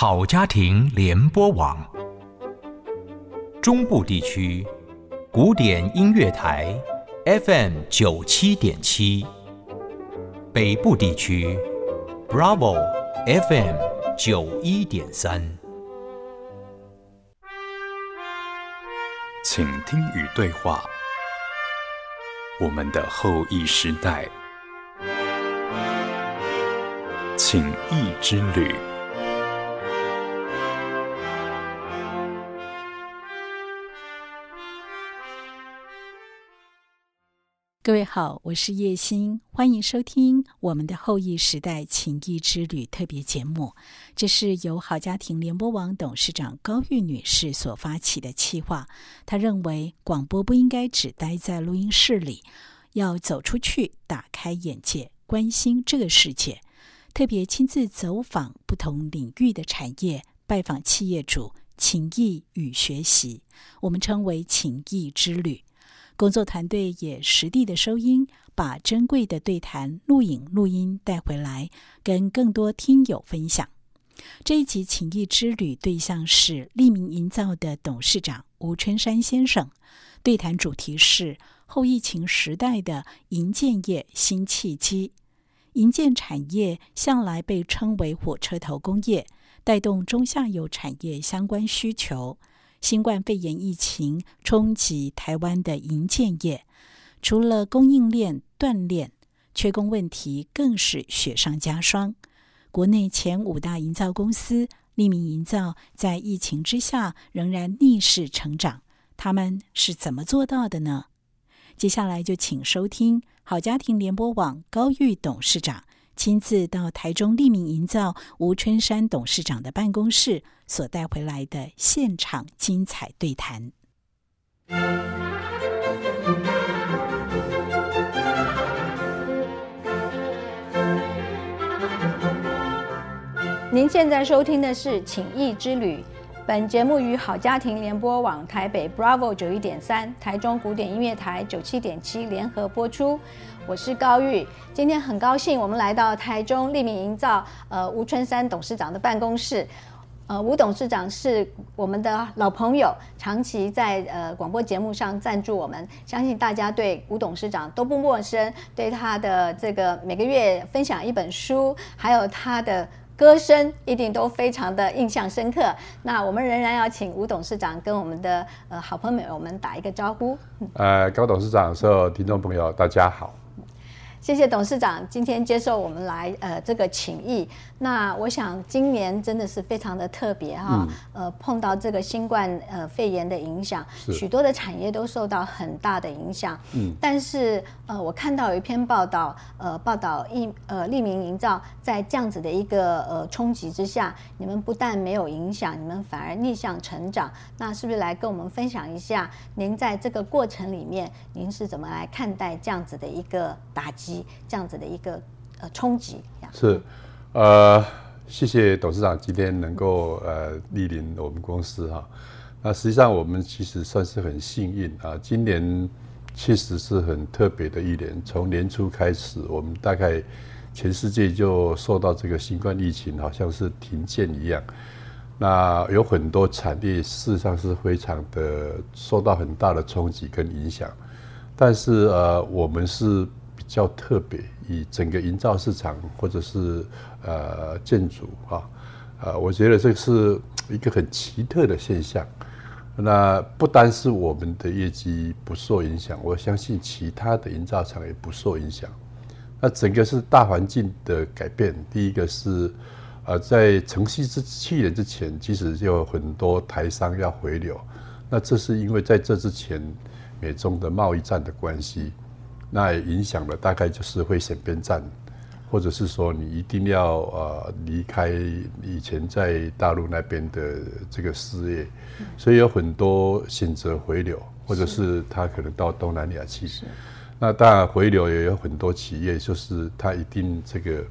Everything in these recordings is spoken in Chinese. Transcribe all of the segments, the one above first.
好家庭联播网，中部地区古典音乐台 FM 九七点七，北部地区 Bravo FM 九一点三，请听与对话，我们的后裔时代。情谊之旅。各位好，我是叶欣，欢迎收听我们的后裔时代情谊之旅特别节目。这是由好家庭联播网董事长高玉女士所发起的企划。她认为广播不应该只待在录音室里，要走出去，打开眼界，关心这个世界。特别亲自走访不同领域的产业，拜访企业主，情谊与学习，我们称为情谊之旅。工作团队也实地的收音，把珍贵的对谈录影录音带回来，跟更多听友分享。这一集情谊之旅对象是利民营造的董事长吴春山先生，对谈主题是后疫情时代的营建业新契机。营建产业向来被称为火车头工业，带动中下游产业相关需求。新冠肺炎疫情冲击台湾的营建业，除了供应链断裂，缺工问题更是雪上加霜。国内前五大营造公司利民营造在疫情之下仍然逆势成长，他们是怎么做到的呢？接下来就请收听。好家庭联播网高玉董事长亲自到台中利民营造吴春山董事长的办公室所带回来的现场精彩对谈。您现在收听的是《情谊之旅》。本节目与好家庭联播网台北 Bravo 九一点三、台中古典音乐台九七点七联合播出。我是高玉，今天很高兴我们来到台中利民营造呃吴春山董事长的办公室。呃，吴董事长是我们的老朋友，长期在呃广播节目上赞助我们，相信大家对吴董事长都不陌生，对他的这个每个月分享一本书，还有他的。歌声一定都非常的印象深刻。那我们仍然要请吴董事长跟我们的呃好朋友们打一个招呼。呃，高董事长，所有听众朋友，大家好。谢谢董事长今天接受我们来呃这个请意。那我想今年真的是非常的特别哈，呃碰到这个新冠呃肺炎的影响，许多的产业都受到很大的影响。嗯，但是呃我看到有一篇报道，呃报道一呃利民营造在这样子的一个呃冲击之下，你们不但没有影响，你们反而逆向成长。那是不是来跟我们分享一下，您在这个过程里面，您是怎么来看待这样子的一个打击，这样子的一个呃冲击？是。呃，谢谢董事长今天能够呃莅临我们公司哈。那实际上我们其实算是很幸运啊，今年确实是很特别的一年。从年初开始，我们大概全世界就受到这个新冠疫情，好像是停建一样。那有很多产业事实上是非常的受到很大的冲击跟影响。但是呃，我们是比较特别。以整个营造市场或者是呃建筑啊，呃，我觉得这是一个很奇特的现象。那不单是我们的业绩不受影响，我相信其他的营造厂也不受影响。那整个是大环境的改变。第一个是呃，在城市之去年之前，其实就有很多台商要回流。那这是因为在这之前，美中的贸易战的关系。那也影响了，大概就是会选边站，或者是说你一定要呃离开以前在大陆那边的这个事业，所以有很多选择回流，或者是他可能到东南亚去。那当然回流也有很多企业，就是他一定这个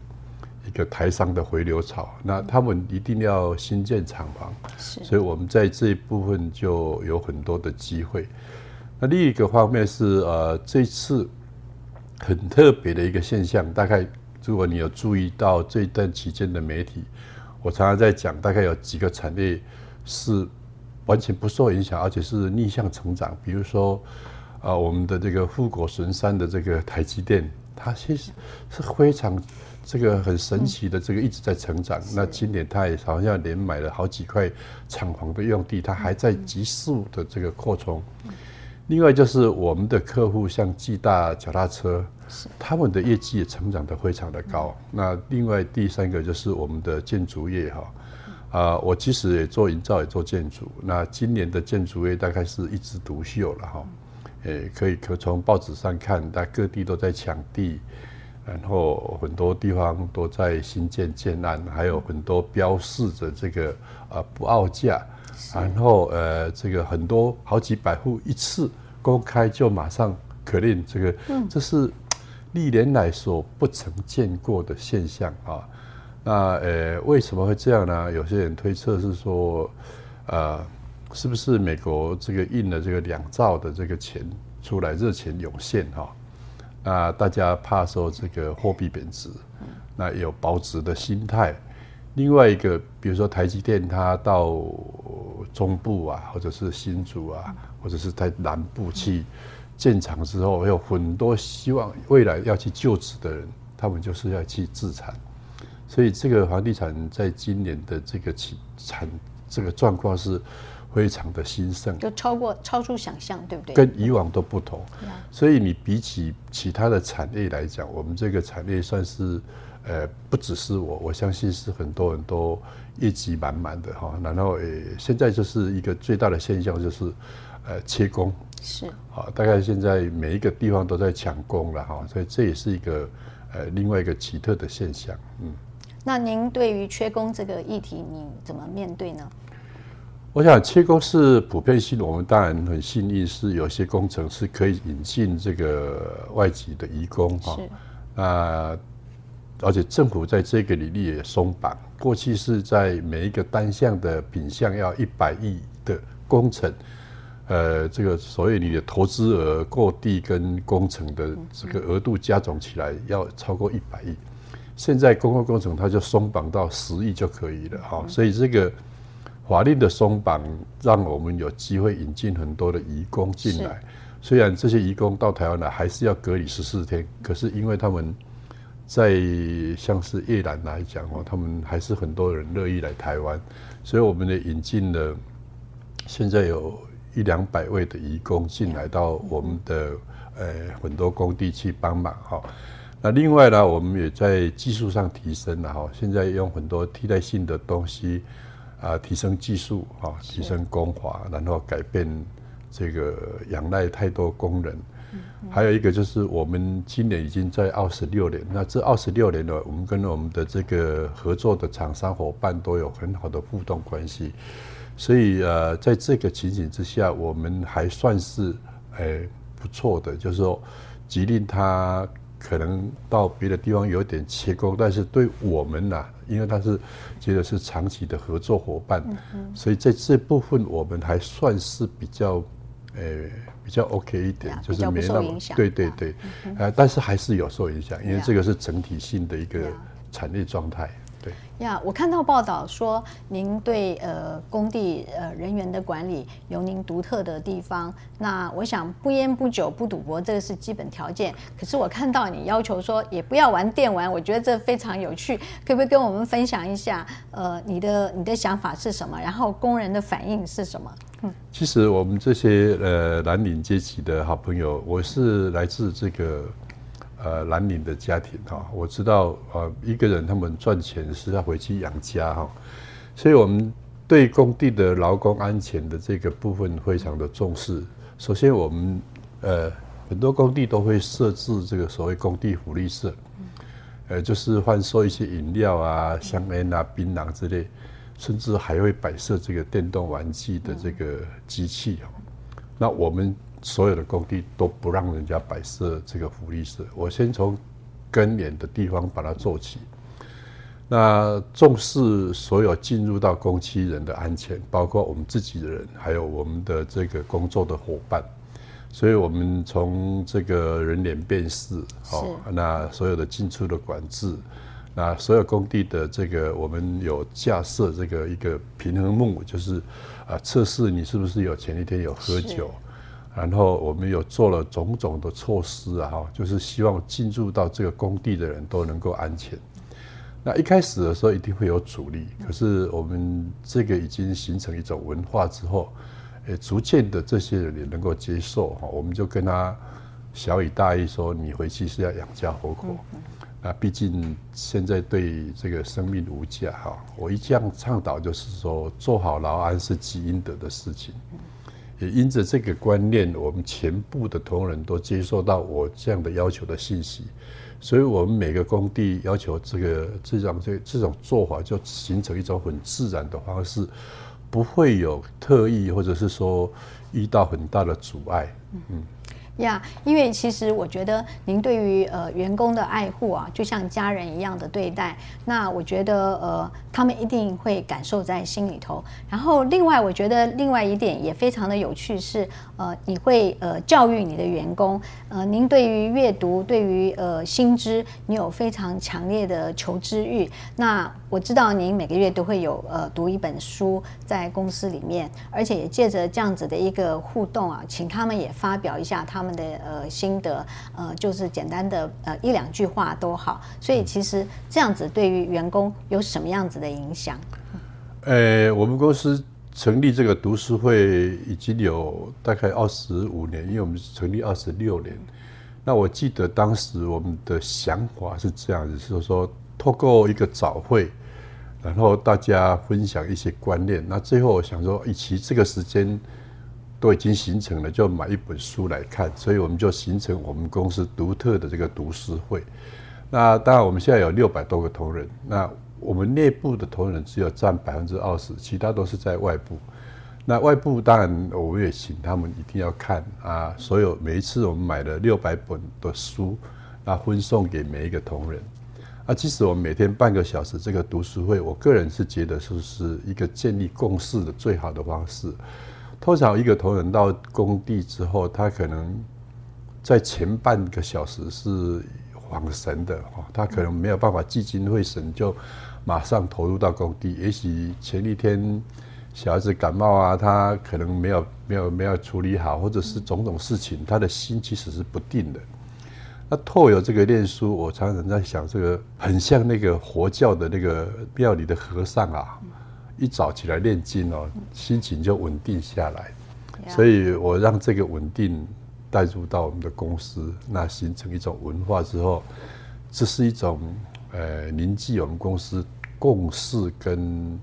一个台商的回流潮，那他们一定要新建厂房，所以我们在这一部分就有很多的机会。那另一个方面是呃这次。很特别的一个现象，大概如果你有注意到这一段期间的媒体，我常常在讲，大概有几个产业是完全不受影响，而且是逆向成长。比如说，啊，我们的这个富国神山的这个台积电，它其实是非常这个很神奇的，这个一直在成长。那今年它也好像连买了好几块厂房的用地，它还在急速的这个扩充。另外就是我们的客户，像暨大脚踏车，他们的业绩也成长得非常的高。那另外第三个就是我们的建筑业哈，啊，我其实也做营造，也做建筑。那今年的建筑业大概是一枝独秀了哈，诶，可以可从报纸上看，它各地都在抢地，然后很多地方都在新建建案，还有很多标示着这个啊不傲价。然后呃，这个很多好几百户一次公开就马上可令，这个这是历年来所不曾见过的现象啊。那呃，为什么会这样呢？有些人推测是说，呃，是不是美国这个印了这个两兆的这个钱出来，热钱涌现哈？那大家怕说这个货币贬值，那有保值的心态。另外一个，比如说台积电，它到中部啊，或者是新竹啊，或者是在南部去建厂之后，有很多希望未来要去就职的人，他们就是要去自产，所以这个房地产在今年的这个起产这个状况是非常的兴盛，就超过超出想象，对不对？跟以往都不同，所以你比起其他的产业来讲，我们这个产业算是。呃，不只是我，我相信是很多人都业绩满满的哈。然后，呃，现在就是一个最大的现象就是，呃，切工是好，大概现在每一个地方都在抢工了哈，所以这也是一个呃另外一个奇特的现象。嗯，那您对于缺工这个议题，你怎么面对呢？我想切工是普遍性，我们当然很幸运，是有些工程是可以引进这个外籍的移工哈。那而且政府在这个领域也松绑，过去是在每一个单项的品项要一百亿的工程，呃，这个所谓你的投资额、过地跟工程的这个额度加总起来要超过一百亿，现在公共工程它就松绑到十亿就可以了哈，所以这个法令的松绑让我们有机会引进很多的移工进来，虽然这些移工到台湾来还是要隔离十四天，可是因为他们。在像是越南来讲哦，他们还是很多人乐意来台湾，所以我们的引进了，现在有一两百位的移工进来到我们的呃很多工地去帮忙哈。那另外呢，我们也在技术上提升了哈，现在用很多替代性的东西啊，提升技术啊，提升工法，然后改变这个仰赖太多工人。还有一个就是，我们今年已经在二十六年，那这二十六年了，我们跟我们的这个合作的厂商伙伴都有很好的互动关系，所以呃，在这个情景之下，我们还算是诶不错的，就是说，吉利它可能到别的地方有点切工，但是对我们呐，因为他是觉得是长期的合作伙伴，所以在这部分我们还算是比较诶。比较 OK 一点，就是没那么对对对，呃，但是还是有受影响，因为这个是整体性的一个产业状态。对呀，我看到报道说，您对呃工地呃人员的管理有您独特的地方。那我想不烟不酒不赌博，这个是基本条件。可是我看到你要求说也不要玩电玩，我觉得这非常有趣。可不可以跟我们分享一下？呃，你的你的想法是什么？然后工人的反应是什么？嗯，其实我们这些呃蓝领阶级的好朋友，我是来自这个。呃，蓝领的家庭哈，我知道呃，一个人他们赚钱是要回去养家哈，所以我们对工地的劳工安全的这个部分非常的重视。首先，我们呃很多工地都会设置这个所谓工地福利社，呃，就是贩售一些饮料啊、香烟啊、槟榔之类，甚至还会摆设这个电动玩具的这个机器哈。那我们。所有的工地都不让人家摆设这个福利社，我先从根源的地方把它做起。那重视所有进入到工期人的安全，包括我们自己的人，还有我们的这个工作的伙伴。所以我们从这个人脸辨识，哦，那所有的进出的管制，那所有工地的这个，我们有架设这个一个平衡木，就是啊测试你是不是有前一天有喝酒，然后我们有做了种种的措施啊，哈，就是希望进入到这个工地的人都能够安全。那一开始的时候一定会有阻力，可是我们这个已经形成一种文化之后，也，逐渐的这些人也能够接受哈，我们就跟他小以大意说，你回去是要养家活口。那毕竟现在对这个生命无价哈，我一向倡导就是说，做好劳安是积阴德的事情。也因着这个观念，我们全部的同仁都接受到我这样的要求的信息，所以我们每个工地要求这个这种这这种做法，就形成一种很自然的方式，不会有特意或者是说遇到很大的阻碍，嗯。呀，因为其实我觉得您对于呃员工的爱护啊，就像家人一样的对待，那我觉得呃他们一定会感受在心里头。然后另外，我觉得另外一点也非常的有趣是，呃你会呃教育你的员工，呃您对于阅读，对于呃新知，你有非常强烈的求知欲。那我知道您每个月都会有呃读一本书在公司里面，而且也借着这样子的一个互动啊，请他们也发表一下他们。们的呃心得呃就是简单的呃一两句话都好，所以其实这样子对于员工有什么样子的影响？呃，我们公司成立这个读书会已经有大概二十五年，因为我们成立二十六年。那我记得当时我们的想法是这样子，是说透过一个早会，然后大家分享一些观念。那最后我想说，与其这个时间。都已经形成了，就买一本书来看，所以我们就形成我们公司独特的这个读书会。那当然，我们现在有六百多个同仁，那我们内部的同仁只有占百分之二十，其他都是在外部。那外部当然我们也请他们一定要看啊，所有每一次我们买了六百本的书，那分送给每一个同仁。啊，其实我们每天半个小时这个读书会，我个人是觉得是是一个建立共识的最好的方式。通常一个同仁到工地之后，他可能在前半个小时是恍神的哈，他可能没有办法聚精会神，就马上投入到工地。也许前一天小孩子感冒啊，他可能没有没有没有处理好，或者是种种事情，他的心其实是不定的。那透有这个念书，我常常在想，这个 很像那个佛教的那个庙里的和尚啊。一早起来练经哦，心情就稳定下来，所以我让这个稳定带入到我们的公司，那形成一种文化之后，这是一种呃凝聚我们公司共识跟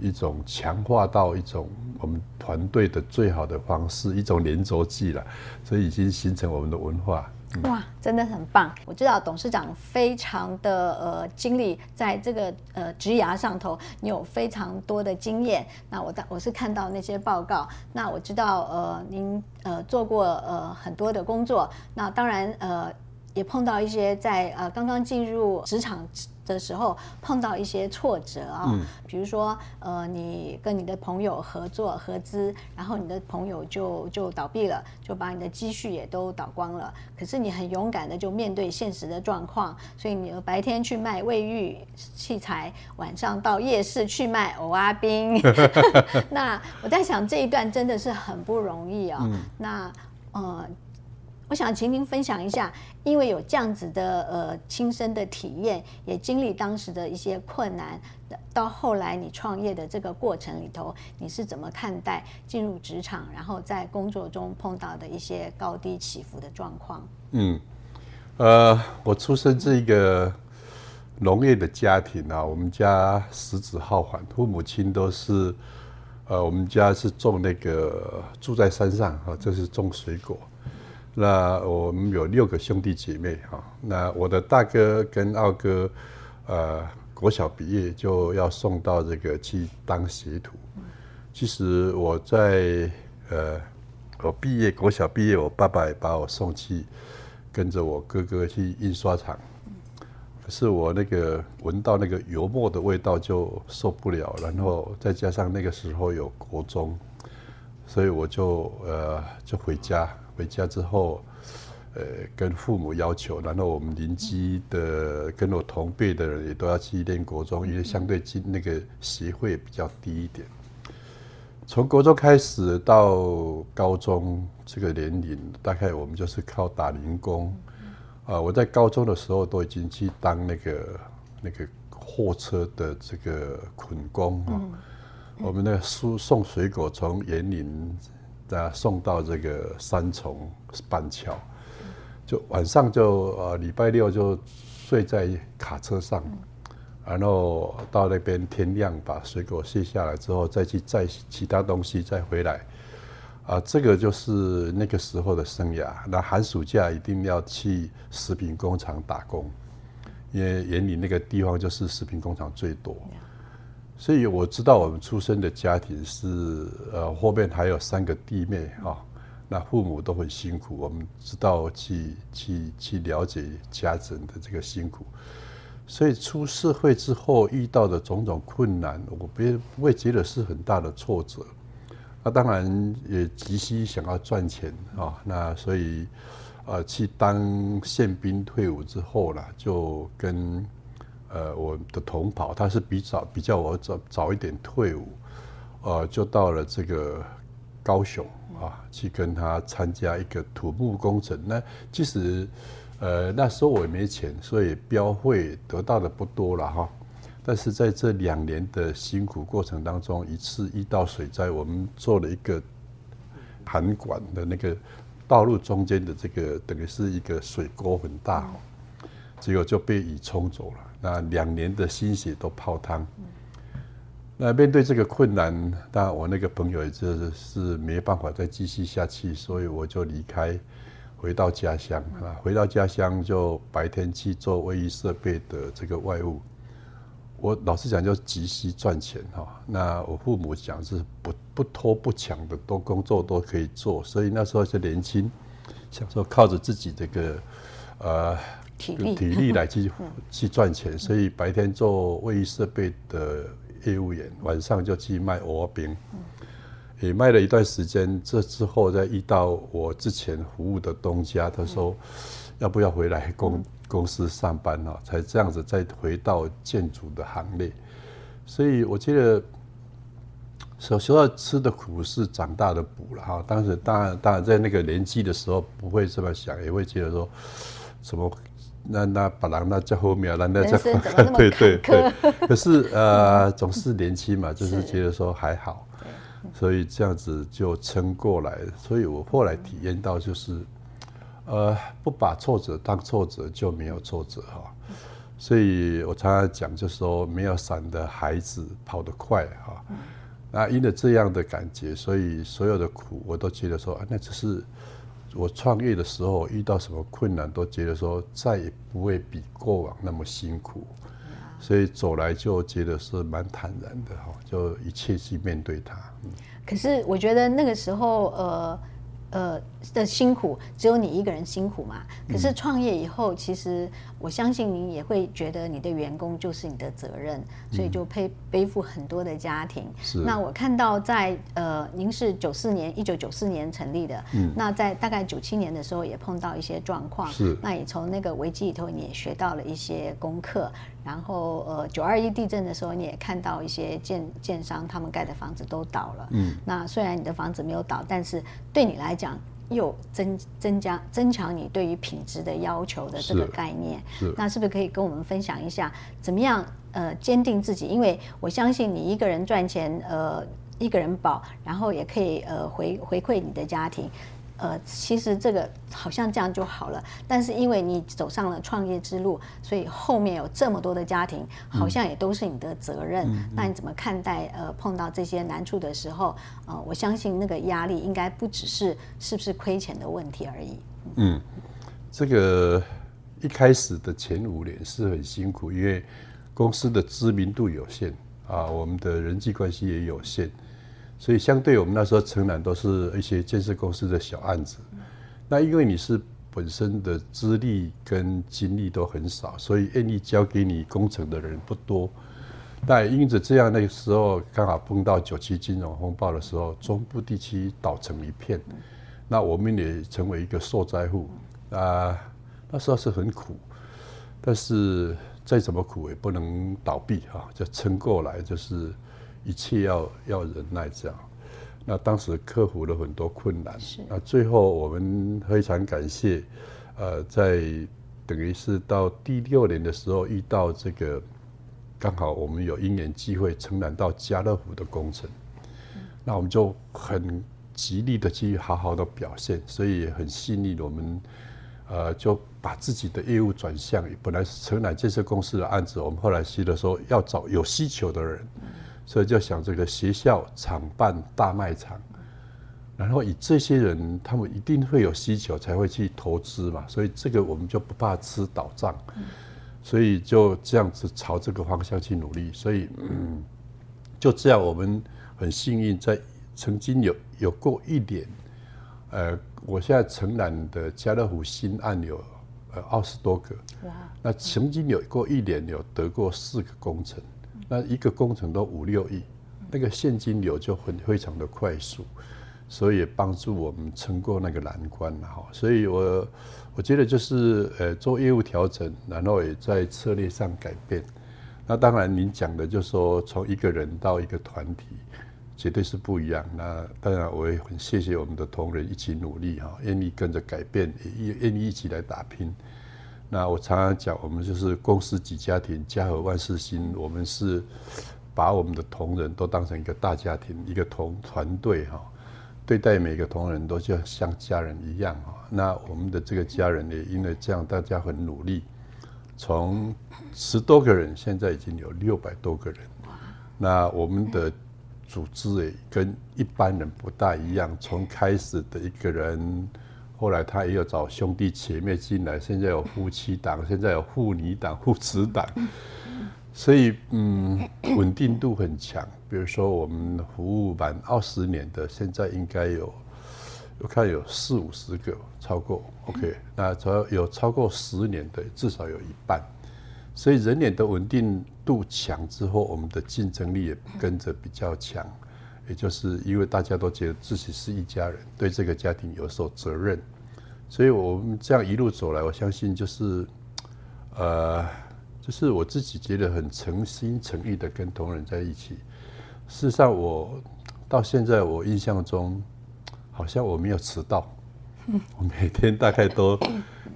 一种强化到一种我们团队的最好的方式，一种连轴计了，所以已经形成我们的文化。哇，真的很棒！我知道董事长非常的呃经历在这个呃职涯上头，你有非常多的经验。那我我是看到那些报告，那我知道呃您呃做过呃很多的工作，那当然呃也碰到一些在呃刚刚进入职场。的时候碰到一些挫折啊，比如说呃，你跟你的朋友合作合资，然后你的朋友就就倒闭了，就把你的积蓄也都倒光了。可是你很勇敢的就面对现实的状况，所以你白天去卖卫浴器材，晚上到夜市去卖藕阿冰。那我在想这一段真的是很不容易啊。那呃。我想请您分享一下，因为有这样子的呃亲身的体验，也经历当时的一些困难，到后来你创业的这个过程里头，你是怎么看待进入职场，然后在工作中碰到的一些高低起伏的状况？嗯，呃，我出生这个农业的家庭啊，我们家十子好还，父母亲都是，呃，我们家是种那个住在山上啊，这是种水果。那我们有六个兄弟姐妹哈，那我的大哥跟二哥，呃，国小毕业就要送到这个去当学徒。其实我在呃，我毕业国小毕业，我爸爸也把我送去跟着我哥哥去印刷厂。可是我那个闻到那个油墨的味道就受不了，然后再加上那个时候有国中，所以我就呃就回家。回家之后，呃跟父母要求，然后我们邻居的跟我同辈的人也都要去念国中，因为相对进那个协会比较低一点。从国中开始到高中这个年龄，大概我们就是靠打零工。啊，我在高中的时候都已经去当那个那个货车的这个捆工啊。我们那个输送水果从园林啊送到这个三重板桥，就晚上就呃礼拜六就睡在卡车上。然后到那边天亮，把水果卸下来之后，再去载其他东西再回来，啊，这个就是那个时候的生涯。那寒暑假一定要去食品工厂打工，因为眼里那个地方就是食品工厂最多。所以我知道我们出生的家庭是呃后面还有三个弟妹啊，那父母都很辛苦，我们知道去去去了解家人的这个辛苦。所以出社会之后遇到的种种困难，我不不会觉得是很大的挫折。那当然也急需想要赚钱啊。那所以，呃，去当宪兵退伍之后呢，就跟呃我的同袍，他是比早比较我早早一点退伍，呃，就到了这个高雄啊，去跟他参加一个土木工程。那其实。呃，那时候我也没钱，所以标会得到的不多了哈。但是在这两年的辛苦过程当中，一次遇到水灾，我们做了一个涵管的那个道路中间的这个，等于是一个水沟很大，结果就被雨冲走了。那两年的心血都泡汤。那面对这个困难，当然我那个朋友也就是没办法再继续下去，所以我就离开。回到家乡啊，回到家乡就白天去做卫浴设备的这个外务。我老实讲，就急需赚钱哈。那我父母讲是不不拖不抢的，都工作都可以做。所以那时候是年轻，想说靠着自己这个呃体力体力来去 去赚钱。所以白天做卫浴设备的业务员，晚上就去卖鹅饼。也卖了一段时间，这之后再遇到我之前服务的东家，他说要不要回来公公司上班呢？才这样子再回到建筑的行列。所以我觉得，小时候吃的苦是长大的补了哈。当时当然当然在那个年纪的时候不会这么想，也会觉得说什么那那把人那在后面，那那叫对对对。可是呃，总是年轻嘛，就是觉得说还好。所以这样子就撑过来，所以我后来体验到就是，呃，不把挫折当挫折就没有挫折哈。所以我常常讲，就是说没有伞的孩子跑得快哈。那因为这样的感觉，所以所有的苦我都觉得说啊，那只是我创业的时候遇到什么困难，都觉得说再也不会比过往那么辛苦。所以走来就觉得是蛮坦然的哈，就一切去面对它。可是我觉得那个时候，呃。呃的辛苦只有你一个人辛苦嘛？可是创业以后，其实我相信你也会觉得你的员工就是你的责任，所以就背背负很多的家庭。是。那我看到在呃，您是九四年一九九四年成立的，嗯，那在大概九七年的时候也碰到一些状况，是。那也从那个危机里头你也学到了一些功课，然后呃九二一地震的时候你也看到一些建建商他们盖的房子都倒了，嗯，那虽然你的房子没有倒，但是对你来讲。又增增加增强你对于品质的要求的这个概念，那是不是可以跟我们分享一下，怎么样呃坚定自己？因为我相信你一个人赚钱，呃一个人保，然后也可以呃回回馈你的家庭。呃，其实这个好像这样就好了，但是因为你走上了创业之路，所以后面有这么多的家庭，好像也都是你的责任。那你怎么看待？呃，碰到这些难处的时候，呃，我相信那个压力应该不只是是不是亏钱的问题而已。嗯，这个一开始的前五年是很辛苦，因为公司的知名度有限啊，我们的人际关系也有限。所以，相对我们那时候承揽都是一些建设公司的小案子。那因为你是本身的资历跟经历都很少，所以愿意交给你工程的人不多。但因着这样，那个时候刚好碰到九七金融风暴的时候，中部地区倒成一片，那我们也成为一个受灾户。啊，那时候是很苦，但是再怎么苦也不能倒闭哈，就撑过来，就是一切要要忍耐这样。那当时克服了很多困难，那最后我们非常感谢，呃，在等于是到第六年的时候遇到这个，刚好我们有因缘机会承揽到家乐福的工程，那我们就很极力的去好好的表现，所以很细腻，我们呃就把自己的业务转向，本来是承揽建设公司的案子，我们后来吸的时候要找有需求的人。所以就想这个学校厂办大卖场，然后以这些人，他们一定会有需求才会去投资嘛，所以这个我们就不怕吃倒账，所以就这样子朝这个方向去努力。所以嗯，就这样，我们很幸运，在曾经有有过一年，呃，我现在承揽的家乐福新案有呃二十多个，那曾经有过一年有得过四个工程。那一个工程都五六亿，那个现金流就很非常的快速，所以也帮助我们撑过那个难关了哈。所以我我觉得就是呃做业务调整，然后也在策略上改变。那当然您讲的就是说从一个人到一个团体，绝对是不一样。那当然我也很谢谢我们的同仁一起努力哈，愿意跟着改变，也愿意一起来打拼。那我常常讲，我们就是公司几家庭，家和万事兴。我们是把我们的同仁都当成一个大家庭，一个同团队哈，对待每个同仁都就像家人一样哈。那我们的这个家人也因为这样，大家很努力，从十多个人现在已经有六百多个人。那我们的组织也跟一般人不大一样，从开始的一个人。后来他也有找兄弟姐妹进来，现在有夫妻档，现在有父女档、父子档，所以嗯，稳定度很强。比如说我们服务满二十年的，现在应该有，我看有四五十个超过。OK，那主要有超过十年的，至少有一半。所以人脸的稳定度强之后，我们的竞争力也跟着比较强。也就是因为大家都觉得自己是一家人，对这个家庭有所责任，所以我们这样一路走来，我相信就是，呃，就是我自己觉得很诚心诚意的跟同仁在一起。事实上，我到现在我印象中，好像我没有迟到，我每天大概都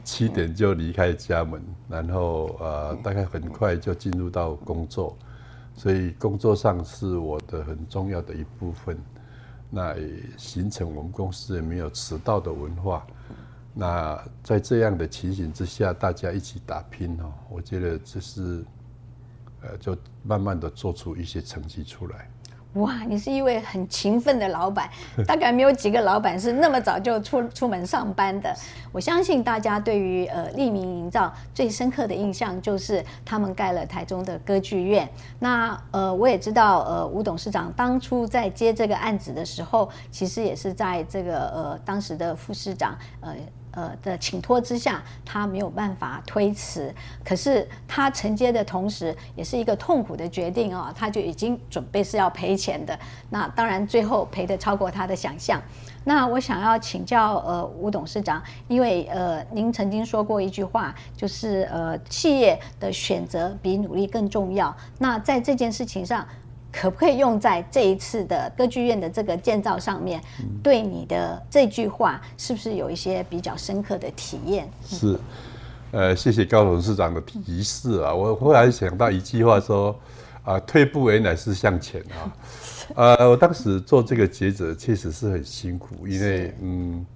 七点就离开家门，然后呃，大概很快就进入到工作。所以工作上是我的很重要的一部分，那也形成我们公司也没有迟到的文化。那在这样的情形之下，大家一起打拼哦，我觉得这是，呃，就慢慢的做出一些成绩出来。哇，你是一位很勤奋的老板，大概没有几个老板是那么早就出出门上班的。我相信大家对于呃利民营造最深刻的印象就是他们盖了台中的歌剧院。那呃我也知道呃吴董事长当初在接这个案子的时候，其实也是在这个呃当时的副市长呃。呃的请托之下，他没有办法推辞。可是他承接的同时，也是一个痛苦的决定啊！他就已经准备是要赔钱的。那当然最后赔的超过他的想象。那我想要请教呃吴董事长，因为呃您曾经说过一句话，就是呃企业的选择比努力更重要。那在这件事情上。可不可以用在这一次的歌剧院的这个建造上面？对你的这句话，是不是有一些比较深刻的体验？是，呃，谢谢高董事长的提示啊。我忽然想到一句话说：啊，退步原来是向前啊。呃，我当时做这个抉择确实是很辛苦，因为嗯，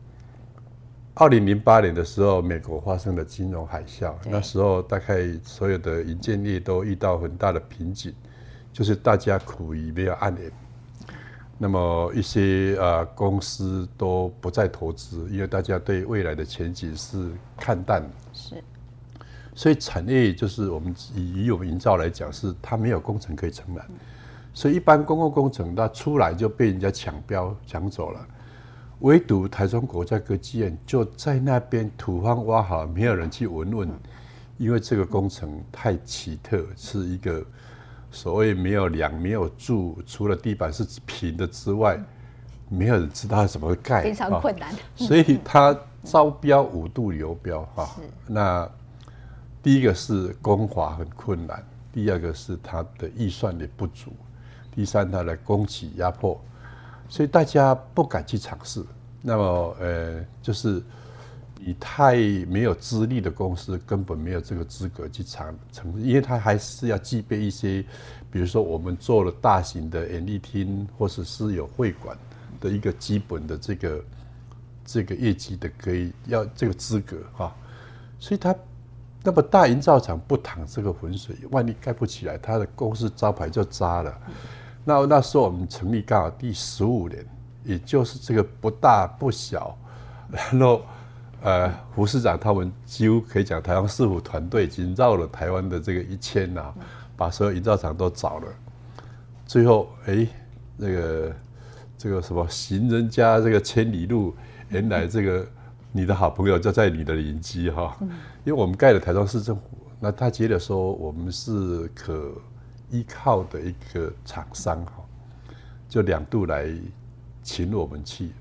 二零零八年的时候，美国发生了金融海啸，那时候大概所有的银建业都遇到很大的瓶颈。就是大家苦于没有暗联，那么一些呃公司都不再投资，因为大家对未来的前景是看淡。是，所以产业就是我们以以我们营造来讲，是它没有工程可以承揽，所以一般公共工程它出来就被人家抢标抢走了，唯独台中国家歌剧院就在那边土方挖好，没有人去闻闻，因为这个工程太奇特，是一个。所谓没有梁、没有柱，除了地板是平的之外，没有人知道怎么盖，非常困难。所以它招标五度流标哈。那第一个是工法很困难，第二个是它的预算也不足，第三它的供给压迫，所以大家不敢去尝试。那么呃，就是你太没有资历的公司，根本没有这个资格去尝尝，因为他还是要具备一些。比如说，我们做了大型的演艺厅，或者是有会馆的一个基本的这个这个业绩的，可以要这个资格哈。所以他那么大营造厂不淌这个浑水，万一盖不起来，他的公司招牌就渣了。那那时候我们成立刚好第十五年，也就是这个不大不小，然后呃，胡市长他们几乎可以讲，台湾市府团队已经绕了台湾的这个一圈了。把所有营造厂都找了，最后哎，那个这个什么行人家这个千里路，原来这个你的好朋友就在你的邻居哈，因为我们盖了台中市政府，那他觉得说我们是可依靠的一个厂商哈，就两度来请我们去，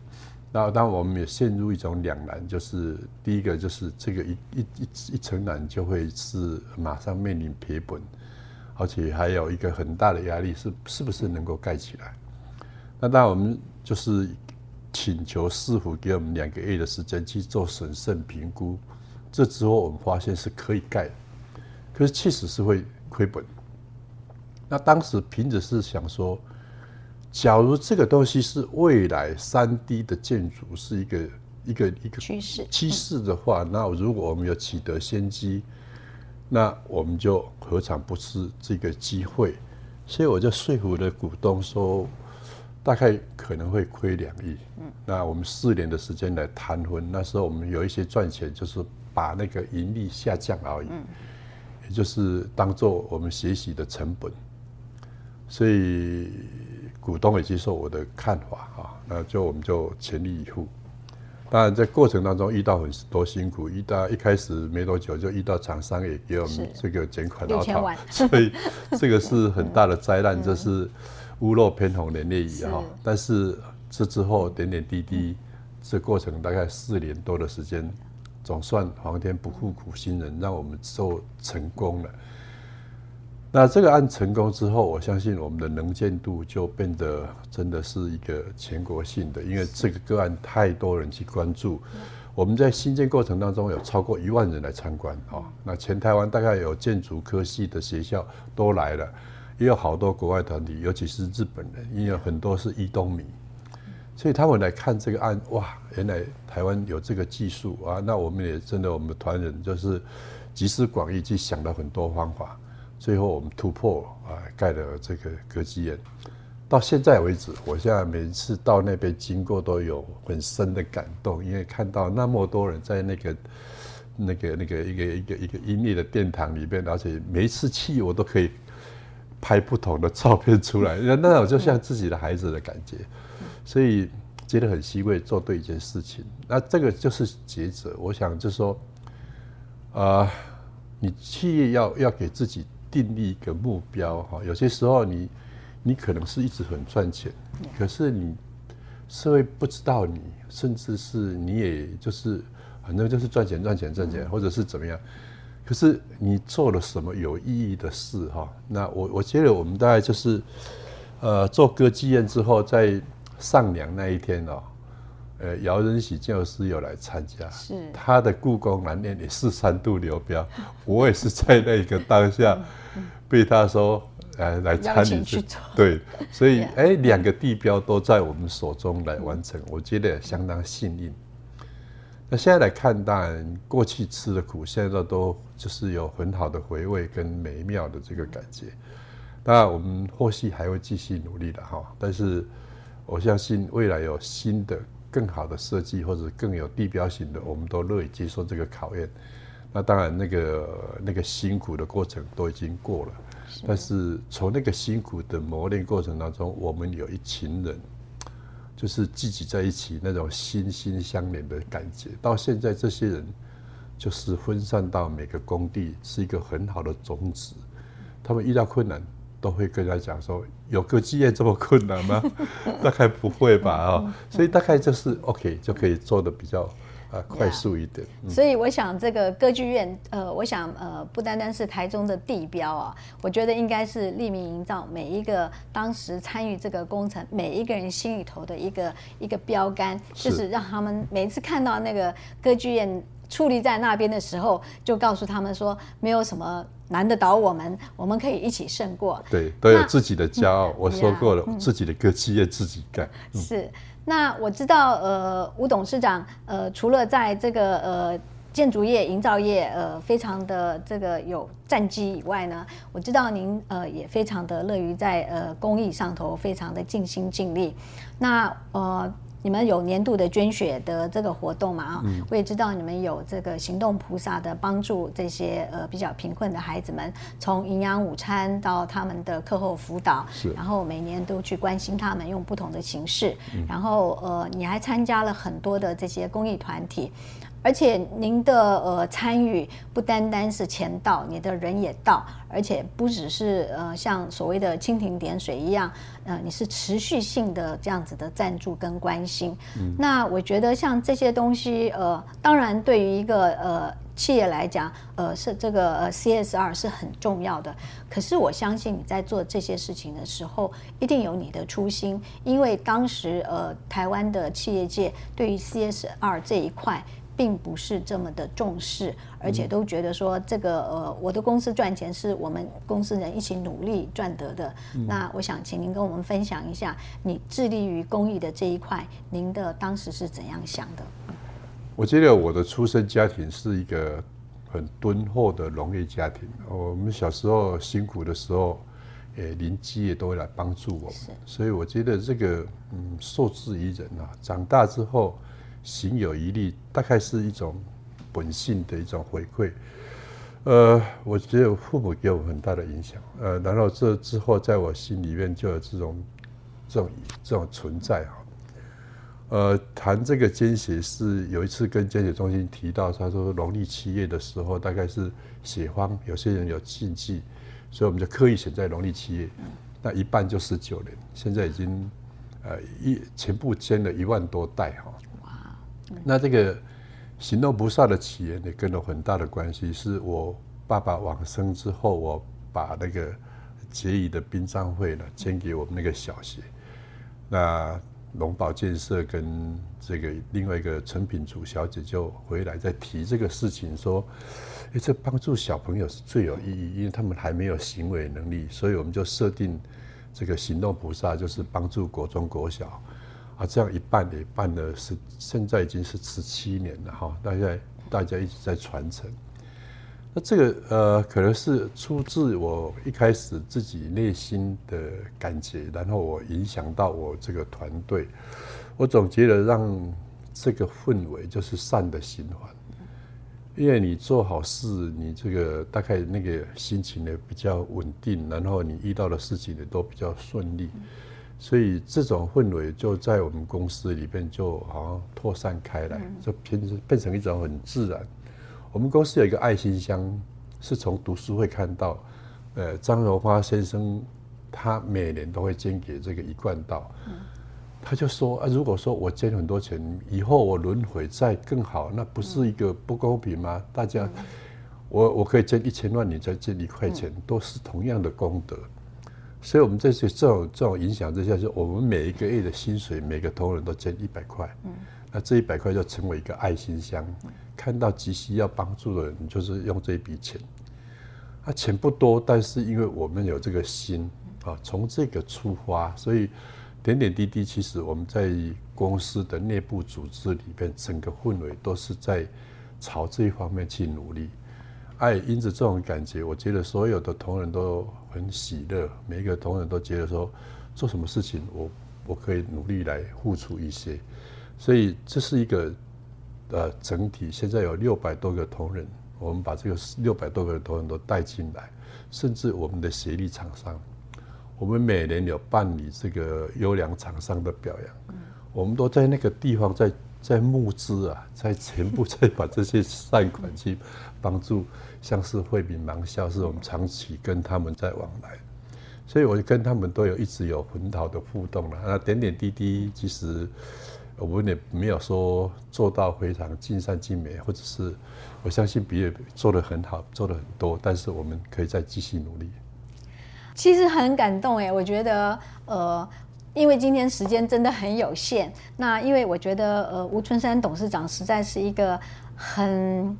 那当我们也陷入一种两难，就是第一个就是这个一一一一承揽就会是马上面临赔本。而且还有一个很大的压力是，是不是能够盖起来？那当然，我们就是请求师傅给我们两个月的时间去做审慎评估。这之后，我们发现是可以盖，可是确实是会亏本。那当时凭着是想说，假如这个东西是未来三 D 的建筑是一个一个一个趋势趋势的话，那如果我们有取得先机。那我们就何尝不是这个机会？所以我就说服了股东说，大概可能会亏两亿。嗯，那我们四年的时间来谈婚，那时候我们有一些赚钱，就是把那个盈利下降而已。嗯，也就是当做我们学习的成本。所以股东也接受我的看法啊，那就我们就全力以赴。当然，在过程当中遇到很多辛苦，遇到一开始没多久就遇到厂商也给我们这个减款六千万，所以这个是很大的灾难，这是屋漏偏逢连夜雨哈。但是这之后点点滴滴，这过程大概四年多的时间，总算皇天不负苦心人，让我们做成功了。那这个案成功之后，我相信我们的能见度就变得真的是一个全国性的，因为这个个案太多人去关注。我们在新建过程当中有超过一万人来参观啊，那全台湾大概有建筑科系的学校都来了，也有好多国外团体，尤其是日本人，因为很多是伊东米，所以他们来看这个案，哇，原来台湾有这个技术啊，那我们也真的我们团人就是集思广益去想了很多方法。最后我们突破啊，盖了这个歌剧院。到现在为止，我现在每次到那边经过都有很深的感动，因为看到那么多人在那个、那个、那个一个一个一个音乐的殿堂里边，而且每一次去我都可以拍不同的照片出来，那种就像自己的孩子的感觉，所以觉得很欣慰，做对一件事情。那这个就是抉择。我想就说，啊，你企业要要给自己。定立一个目标哈，有些时候你你可能是一直很赚钱，可是你社会不知道你，甚至是你也就是反正就是赚钱赚钱赚钱，或者是怎么样，可是你做了什么有意义的事哈？那我我觉得我们大概就是呃做歌剧院之后，在上梁那一天哦。呃，姚仁喜教师有来参加，是他的故宫南面也是三度流标，我也是在那个当下被他说，呃，来参与去对，所以 哎，两个地标都在我们手中来完成，我觉得相当幸运。那现在来看，当然过去吃的苦，现在都就是有很好的回味跟美妙的这个感觉。当然，我们后续还会继续努力的哈，但是我相信未来有新的。更好的设计或者更有地标性的，我们都乐意接受这个考验。那当然，那个那个辛苦的过程都已经过了，但是从那个辛苦的磨练过程当中，我们有一群人，就是聚集在一起那种心心相连的感觉。到现在，这些人就是分散到每个工地，是一个很好的种子。他们遇到困难，都会跟他讲说，有歌剧院这么困难吗？大概不会吧啊，所以大概就是 OK 就可以做的比较。啊，快速一点。所以我想，这个歌剧院，呃，我想，呃，不单单是台中的地标啊，我觉得应该是立明营造每一个当时参与这个工程每一个人心里头的一个一个标杆，就是让他们每次看到那个歌剧院矗立在那边的时候，就告诉他们说，没有什么难得倒我们，我们可以一起胜过。对，都有自己的骄傲。我说过了，自己的歌剧院自己干。是。那我知道，呃，吴董事长，呃，除了在这个呃建筑业、营造业，呃，非常的这个有战绩以外呢，我知道您呃也非常的乐于在呃公益上头非常的尽心尽力。那呃。你们有年度的捐血的这个活动嘛？啊，我也知道你们有这个行动菩萨的帮助，这些呃比较贫困的孩子们，从营养午餐到他们的课后辅导，然后每年都去关心他们，用不同的形式。然后呃，你还参加了很多的这些公益团体。而且您的呃参与不单单是钱到，你的人也到，而且不只是呃像所谓的蜻蜓点水一样，呃你是持续性的这样子的赞助跟关心。那我觉得像这些东西，呃，当然对于一个呃企业来讲，呃是这个呃 CSR 是很重要的。可是我相信你在做这些事情的时候，一定有你的初心，因为当时呃台湾的企业界对于 CSR 这一块。并不是这么的重视，而且都觉得说这个呃，我的公司赚钱是我们公司人一起努力赚得的。那我想请您跟我们分享一下，你致力于公益的这一块，您的当时是怎样想的？我觉得我的出生家庭是一个很敦厚的农业家庭。我们小时候辛苦的时候，诶，邻居也都会来帮助我们，所以我觉得这个嗯，受制于人啊。长大之后。行有余力，大概是一种本性的一种回馈。呃，我觉得父母给我很大的影响。呃，然后这之后，在我心里面就有这种、这种、这种存在哈。呃，谈这个捐血是有一次跟捐血中心提到，他说农历七月的时候，大概是血荒，有些人有禁忌，所以我们就刻意选在农历七月。那一半就十九年，现在已经呃一全部捐了一万多袋哈。那这个行动菩萨的起源也跟了很大的关系，是我爸爸往生之后，我把那个结义的殡葬会呢捐给我们那个小学。那龙宝建设跟这个另外一个陈品组小姐就回来再提这个事情，说，哎，这帮助小朋友是最有意义，因为他们还没有行为能力，所以我们就设定这个行动菩萨就是帮助国中国小。啊，这样一办也办了是，现在已经是十七年了哈，大家大家一直在传承。那这个呃，可能是出自我一开始自己内心的感觉，然后我影响到我这个团队。我总觉得让这个氛围就是善的循环，因为你做好事，你这个大概那个心情呢比较稳定，然后你遇到的事情呢都比较顺利。所以这种氛围就在我们公司里边就好像扩散开来，就变变成一种很自然。我们公司有一个爱心箱，是从读书会看到，呃，张荣花先生他每年都会捐给这个一贯道，他就说啊，如果说我捐很多钱，以后我轮回再更好，那不是一个不公平吗？大家，我我可以捐一千万，你再捐一块钱，都是同样的功德。所以，我们这些这种这种影响之下，就我们每一个月的薪水，每个同仁都捐一百块。嗯，那这一百块就成为一个爱心箱，看到急需要帮助的人，就是用这一笔钱。啊，钱不多，但是因为我们有这个心啊，从这个出发，所以点点滴滴，其实我们在公司的内部组织里边，整个氛围都是在朝这一方面去努力。哎，因此这种感觉，我觉得所有的同仁都很喜乐，每一个同仁都觉得说，做什么事情，我我可以努力来付出一些，所以这是一个呃整体。现在有六百多个同仁，我们把这个六百多个同仁都带进来，甚至我们的协力厂商，我们每年有办理这个优良厂商的表扬，我们都在那个地方在。在募资啊，在全部在把这些善款去帮助，像是惠民盲校，是我们长期跟他们在往来，所以我跟他们都有一直有很好的互动了。那点点滴滴，其实我们也没有说做到非常尽善尽美，或者是我相信别人做的很好，做的很多，但是我们可以再继续努力。其实很感动哎，我觉得呃。因为今天时间真的很有限，那因为我觉得呃吴春山董事长实在是一个很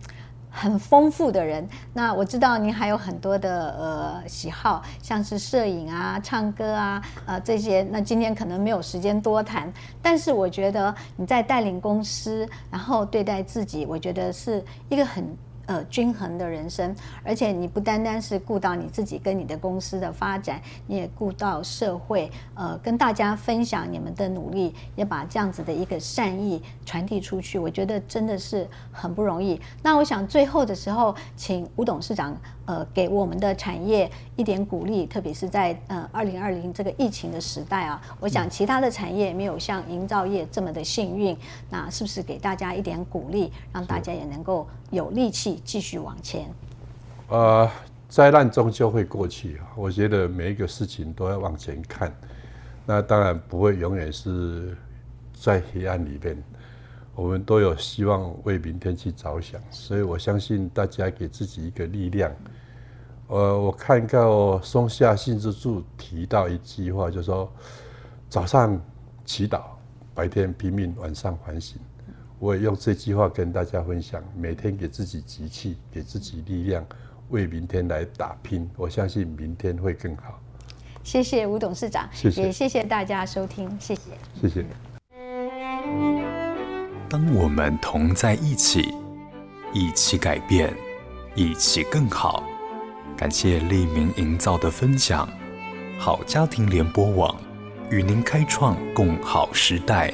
很丰富的人。那我知道您还有很多的呃喜好，像是摄影啊、唱歌啊呃这些。那今天可能没有时间多谈，但是我觉得你在带领公司，然后对待自己，我觉得是一个很。呃，均衡的人生，而且你不单单是顾到你自己跟你的公司的发展，你也顾到社会，呃，跟大家分享你们的努力，也把这样子的一个善意传递出去。我觉得真的是很不容易。那我想最后的时候，请吴董事长。呃，给我们的产业一点鼓励，特别是在呃二零二零这个疫情的时代啊，我想其他的产业没有像营造业这么的幸运，那是不是给大家一点鼓励，让大家也能够有力气继续往前？呃，灾难终究会过去啊，我觉得每一个事情都要往前看，那当然不会永远是在黑暗里边。我们都有希望为明天去着想，所以我相信大家给自己一个力量。呃，我看到松下幸之助提到一句话，就说早上祈祷，白天拼命，晚上反省。我也用这句话跟大家分享：每天给自己集气，给自己力量，为明天来打拼。我相信明天会更好。谢谢吴董事长，谢谢，也谢谢大家收听，谢谢，谢谢。当我们同在一起，一起改变，一起更好。感谢利民营造的分享，好家庭联播网与您开创共好时代。